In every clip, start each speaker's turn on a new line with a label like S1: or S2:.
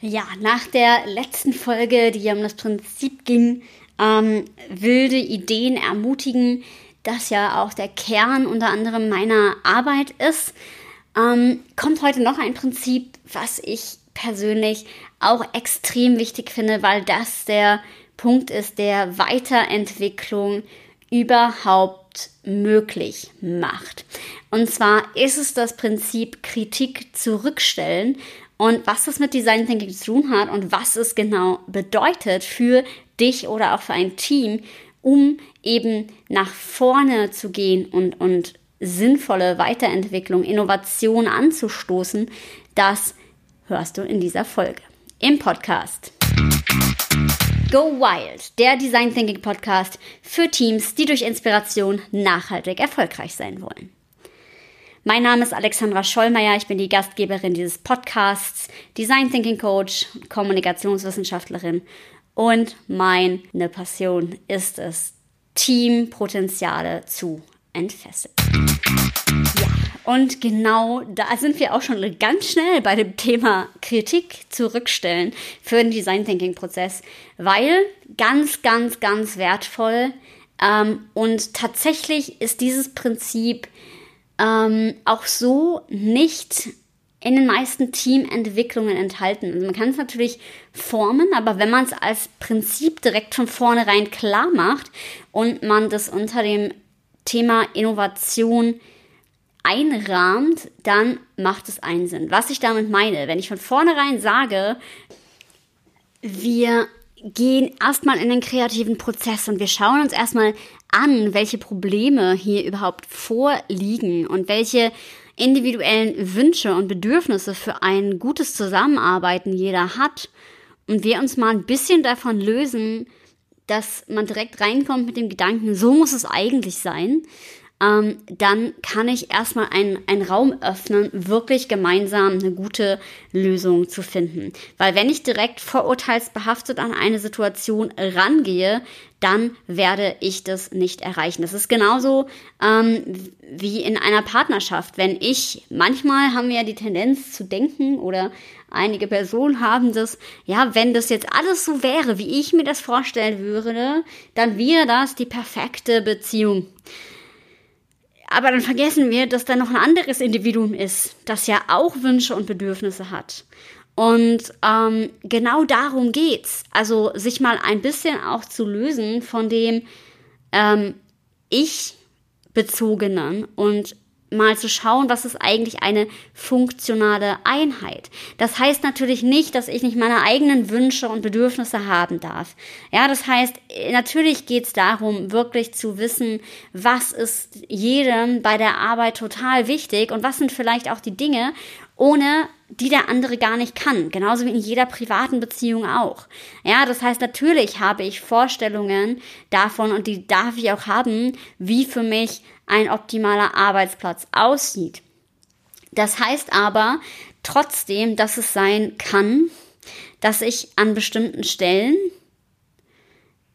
S1: Ja, nach der letzten Folge, die ja um das Prinzip ging, ähm, wilde Ideen ermutigen, das ja auch der Kern unter anderem meiner Arbeit ist, ähm, kommt heute noch ein Prinzip, was ich persönlich auch extrem wichtig finde, weil das der Punkt ist, der Weiterentwicklung überhaupt möglich macht. Und zwar ist es das Prinzip Kritik zurückstellen und was das mit Design Thinking zu tun hat und was es genau bedeutet für dich oder auch für ein Team, um eben nach vorne zu gehen und, und sinnvolle Weiterentwicklung, Innovation anzustoßen, das hörst du in dieser Folge im Podcast. Go Wild, der Design Thinking Podcast für Teams, die durch Inspiration nachhaltig erfolgreich sein wollen. Mein Name ist Alexandra Schollmeier, ich bin die Gastgeberin dieses Podcasts, Design Thinking Coach, Kommunikationswissenschaftlerin und meine Passion ist es, Teampotenziale zu entfesseln. Ja, und genau da sind wir auch schon ganz schnell bei dem Thema Kritik zurückstellen für den Design Thinking Prozess, weil ganz, ganz, ganz wertvoll ähm, und tatsächlich ist dieses Prinzip ähm, auch so nicht in den meisten Teamentwicklungen enthalten. Also man kann es natürlich formen, aber wenn man es als Prinzip direkt von vornherein klar macht und man das unter dem Thema Innovation einrahmt, dann macht es einen Sinn. Was ich damit meine, wenn ich von vornherein sage, wir gehen erstmal in den kreativen Prozess und wir schauen uns erstmal an, welche Probleme hier überhaupt vorliegen und welche individuellen Wünsche und Bedürfnisse für ein gutes Zusammenarbeiten jeder hat. Und wir uns mal ein bisschen davon lösen, dass man direkt reinkommt mit dem Gedanken, so muss es eigentlich sein, ähm, dann kann ich erstmal einen, einen Raum öffnen, wirklich gemeinsam eine gute Lösung zu finden. Weil wenn ich direkt vorurteilsbehaftet an eine Situation rangehe, dann werde ich das nicht erreichen. Das ist genauso ähm, wie in einer Partnerschaft. Wenn ich, manchmal haben wir ja die Tendenz zu denken oder einige Personen haben das, ja, wenn das jetzt alles so wäre, wie ich mir das vorstellen würde, dann wäre das die perfekte Beziehung. Aber dann vergessen wir, dass da noch ein anderes Individuum ist, das ja auch Wünsche und Bedürfnisse hat. Und ähm, genau darum geht's. Also sich mal ein bisschen auch zu lösen von dem ähm, Ich-bezogenen und mal zu schauen, was ist eigentlich eine funktionale Einheit. Das heißt natürlich nicht, dass ich nicht meine eigenen Wünsche und Bedürfnisse haben darf. Ja, das heißt, natürlich geht es darum, wirklich zu wissen, was ist jedem bei der Arbeit total wichtig und was sind vielleicht auch die Dinge, ohne die der andere gar nicht kann. Genauso wie in jeder privaten Beziehung auch. Ja, das heißt, natürlich habe ich Vorstellungen davon und die darf ich auch haben, wie für mich ein optimaler Arbeitsplatz aussieht. Das heißt aber trotzdem, dass es sein kann, dass ich an bestimmten Stellen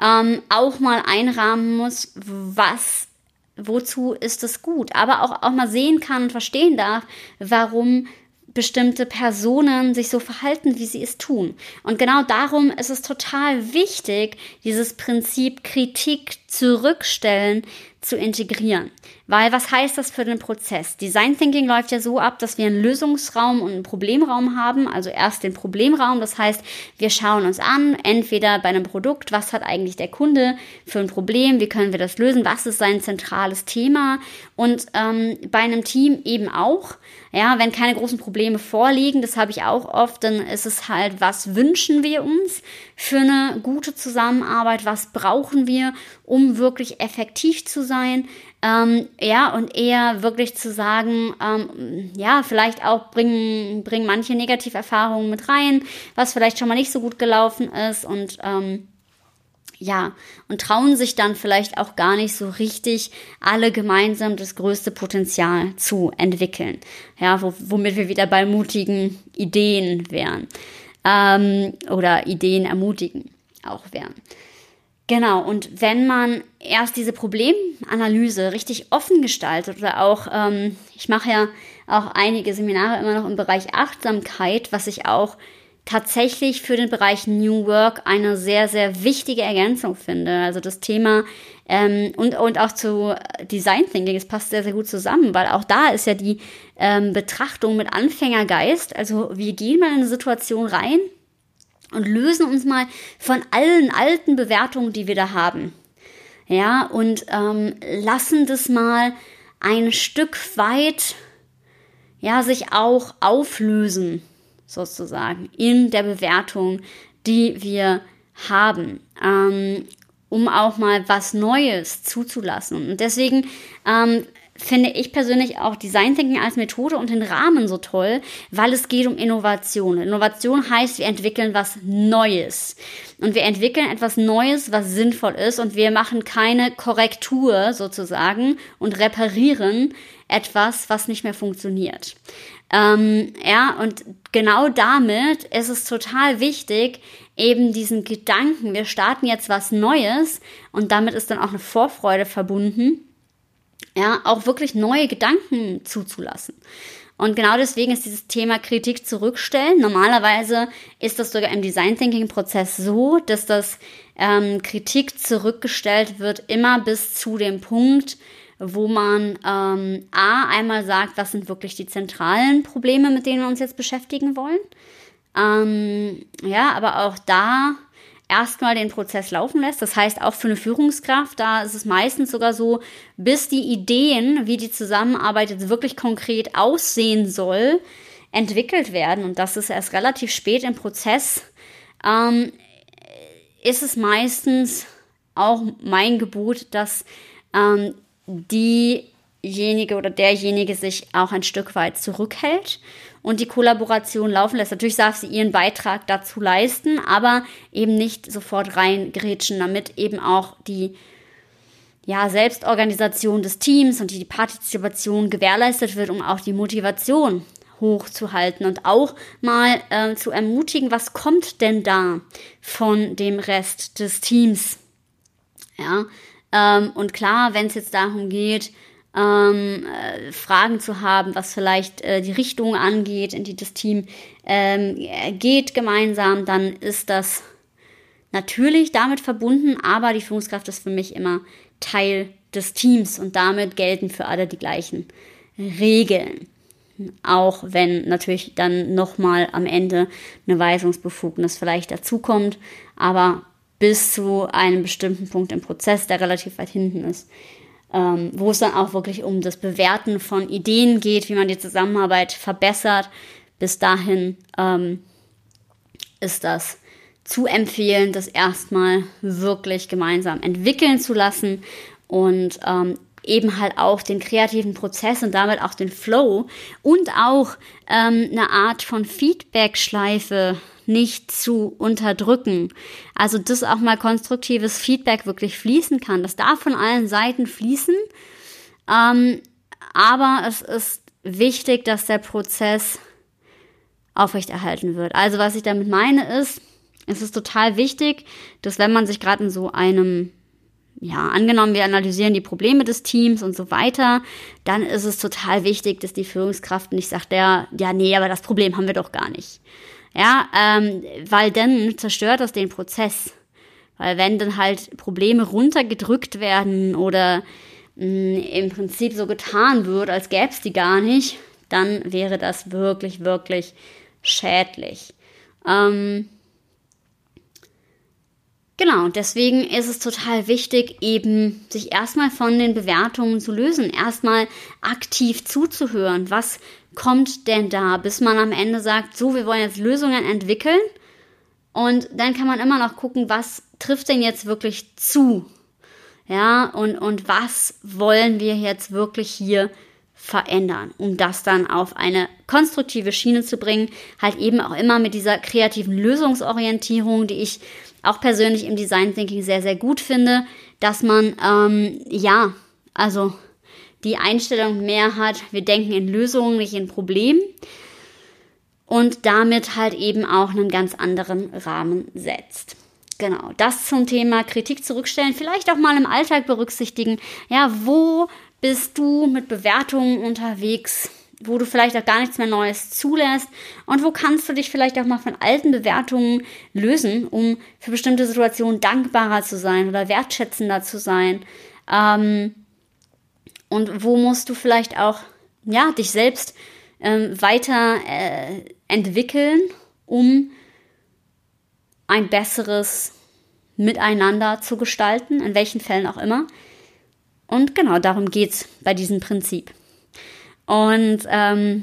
S1: ähm, auch mal einrahmen muss, was, wozu ist es gut, aber auch, auch mal sehen kann und verstehen darf, warum bestimmte Personen sich so verhalten, wie sie es tun. Und genau darum ist es total wichtig, dieses Prinzip Kritik zurückstellen zu integrieren. Weil was heißt das für den Prozess? Design Thinking läuft ja so ab, dass wir einen Lösungsraum und einen Problemraum haben. Also erst den Problemraum, das heißt, wir schauen uns an, entweder bei einem Produkt, was hat eigentlich der Kunde für ein Problem, wie können wir das lösen, was ist sein zentrales Thema und ähm, bei einem Team eben auch. Ja, wenn keine großen Probleme vorliegen, das habe ich auch oft, dann ist es halt, was wünschen wir uns für eine gute Zusammenarbeit, was brauchen wir, um wirklich effektiv zu sein. Ähm, ja, und eher wirklich zu sagen, ähm, ja, vielleicht auch bringen, bringen manche Negativerfahrungen mit rein, was vielleicht schon mal nicht so gut gelaufen ist und ähm, ja, und trauen sich dann vielleicht auch gar nicht so richtig alle gemeinsam das größte Potenzial zu entwickeln. Ja, wo, womit wir wieder bei mutigen Ideen wären. Ähm, oder Ideen ermutigen auch wären. Genau, und wenn man erst diese Problemanalyse richtig offen gestaltet oder auch, ähm, ich mache ja auch einige Seminare immer noch im Bereich Achtsamkeit, was ich auch tatsächlich für den Bereich New Work eine sehr, sehr wichtige Ergänzung finde. Also das Thema ähm, und, und auch zu Design Thinking, es passt sehr, sehr gut zusammen, weil auch da ist ja die ähm, Betrachtung mit Anfängergeist. Also wir gehen mal in eine Situation rein und lösen uns mal von allen alten Bewertungen, die wir da haben. Ja, und ähm, lassen das mal ein Stück weit, ja, sich auch auflösen, sozusagen, in der Bewertung, die wir haben. Ähm, um auch mal was Neues zuzulassen. Und deswegen ähm, finde ich persönlich auch Design Thinking als Methode und den Rahmen so toll, weil es geht um Innovation. Innovation heißt, wir entwickeln was Neues. Und wir entwickeln etwas Neues, was sinnvoll ist und wir machen keine Korrektur sozusagen und reparieren etwas, was nicht mehr funktioniert. Ähm, ja, und genau damit ist es total wichtig, eben diesen Gedanken, wir starten jetzt was Neues und damit ist dann auch eine Vorfreude verbunden, ja, auch wirklich neue Gedanken zuzulassen. Und genau deswegen ist dieses Thema Kritik zurückstellen. Normalerweise ist das sogar im Design Thinking Prozess so, dass das ähm, Kritik zurückgestellt wird immer bis zu dem Punkt, wo man ähm, A einmal sagt, was sind wirklich die zentralen Probleme, mit denen wir uns jetzt beschäftigen wollen. Ähm, ja, aber auch da erstmal den Prozess laufen lässt. Das heißt, auch für eine Führungskraft, da ist es meistens sogar so, bis die Ideen, wie die Zusammenarbeit jetzt wirklich konkret aussehen soll, entwickelt werden. Und das ist erst relativ spät im Prozess. Ähm, ist es meistens auch mein Gebot, dass ähm, diejenige oder derjenige sich auch ein Stück weit zurückhält und die Kollaboration laufen lässt. Natürlich darf sie ihren Beitrag dazu leisten, aber eben nicht sofort reingrätschen, damit eben auch die ja, Selbstorganisation des Teams und die Partizipation gewährleistet wird, um auch die Motivation hochzuhalten und auch mal äh, zu ermutigen, was kommt denn da von dem Rest des Teams. Ja, ähm, und klar, wenn es jetzt darum geht, ähm, äh, Fragen zu haben, was vielleicht äh, die Richtung angeht, in die das Team ähm, geht gemeinsam, dann ist das natürlich damit verbunden, aber die Führungskraft ist für mich immer Teil des Teams und damit gelten für alle die gleichen Regeln. Auch wenn natürlich dann nochmal am Ende eine Weisungsbefugnis vielleicht dazukommt, aber bis zu einem bestimmten Punkt im Prozess, der relativ weit hinten ist, ähm, wo es dann auch wirklich um das Bewerten von Ideen geht, wie man die Zusammenarbeit verbessert. Bis dahin ähm, ist das zu empfehlen, das erstmal wirklich gemeinsam entwickeln zu lassen und ähm, eben halt auch den kreativen Prozess und damit auch den Flow und auch ähm, eine Art von Feedback-Schleife nicht zu unterdrücken. Also, dass auch mal konstruktives Feedback wirklich fließen kann. Das darf von allen Seiten fließen. Ähm, aber es ist wichtig, dass der Prozess aufrechterhalten wird. Also, was ich damit meine, ist, es ist total wichtig, dass wenn man sich gerade in so einem ja, angenommen, wir analysieren die Probleme des Teams und so weiter, dann ist es total wichtig, dass die Führungskraft nicht sagt, ja, ja, nee, aber das Problem haben wir doch gar nicht. Ja, ähm, weil dann zerstört das den Prozess. Weil wenn dann halt Probleme runtergedrückt werden oder mh, mm, im Prinzip so getan wird, als gäbe es die gar nicht, dann wäre das wirklich, wirklich schädlich. Ähm, Genau, deswegen ist es total wichtig, eben sich erstmal von den Bewertungen zu lösen, erstmal aktiv zuzuhören. Was kommt denn da, bis man am Ende sagt, so, wir wollen jetzt Lösungen entwickeln. Und dann kann man immer noch gucken, was trifft denn jetzt wirklich zu? Ja, und, und was wollen wir jetzt wirklich hier verändern, um das dann auf eine konstruktive Schiene zu bringen. Halt eben auch immer mit dieser kreativen Lösungsorientierung, die ich auch persönlich im Design Thinking sehr, sehr gut finde, dass man, ähm, ja, also die Einstellung mehr hat, wir denken in Lösungen, nicht in Problemen und damit halt eben auch einen ganz anderen Rahmen setzt. Genau, das zum Thema Kritik zurückstellen, vielleicht auch mal im Alltag berücksichtigen. Ja, wo bist du mit Bewertungen unterwegs wo du vielleicht auch gar nichts mehr Neues zulässt und wo kannst du dich vielleicht auch mal von alten Bewertungen lösen, um für bestimmte Situationen dankbarer zu sein oder wertschätzender zu sein. Ähm, und wo musst du vielleicht auch ja, dich selbst ähm, weiter äh, entwickeln, um ein besseres Miteinander zu gestalten, in welchen Fällen auch immer. Und genau darum geht es bei diesem Prinzip. Und ähm,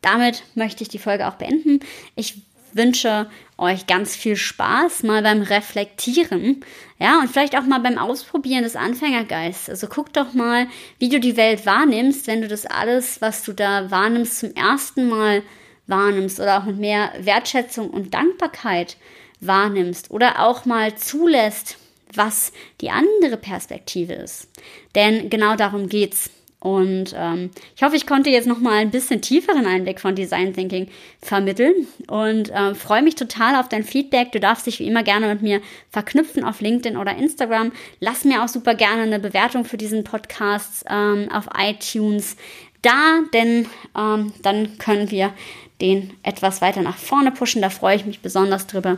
S1: damit möchte ich die Folge auch beenden. Ich wünsche euch ganz viel Spaß mal beim Reflektieren, ja, und vielleicht auch mal beim Ausprobieren des Anfängergeists. Also guck doch mal, wie du die Welt wahrnimmst, wenn du das alles, was du da wahrnimmst, zum ersten Mal wahrnimmst oder auch mit mehr Wertschätzung und Dankbarkeit wahrnimmst oder auch mal zulässt, was die andere Perspektive ist. Denn genau darum geht's. Und ähm, ich hoffe, ich konnte jetzt noch mal ein bisschen tieferen Einblick von Design Thinking vermitteln und äh, freue mich total auf dein Feedback. Du darfst dich wie immer gerne mit mir verknüpfen auf LinkedIn oder Instagram. Lass mir auch super gerne eine Bewertung für diesen Podcast ähm, auf iTunes da, denn ähm, dann können wir den etwas weiter nach vorne pushen. Da freue ich mich besonders drüber.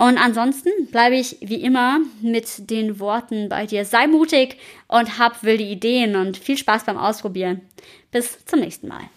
S1: Und ansonsten bleibe ich wie immer mit den Worten bei dir. Sei mutig und hab wilde Ideen und viel Spaß beim Ausprobieren. Bis zum nächsten Mal.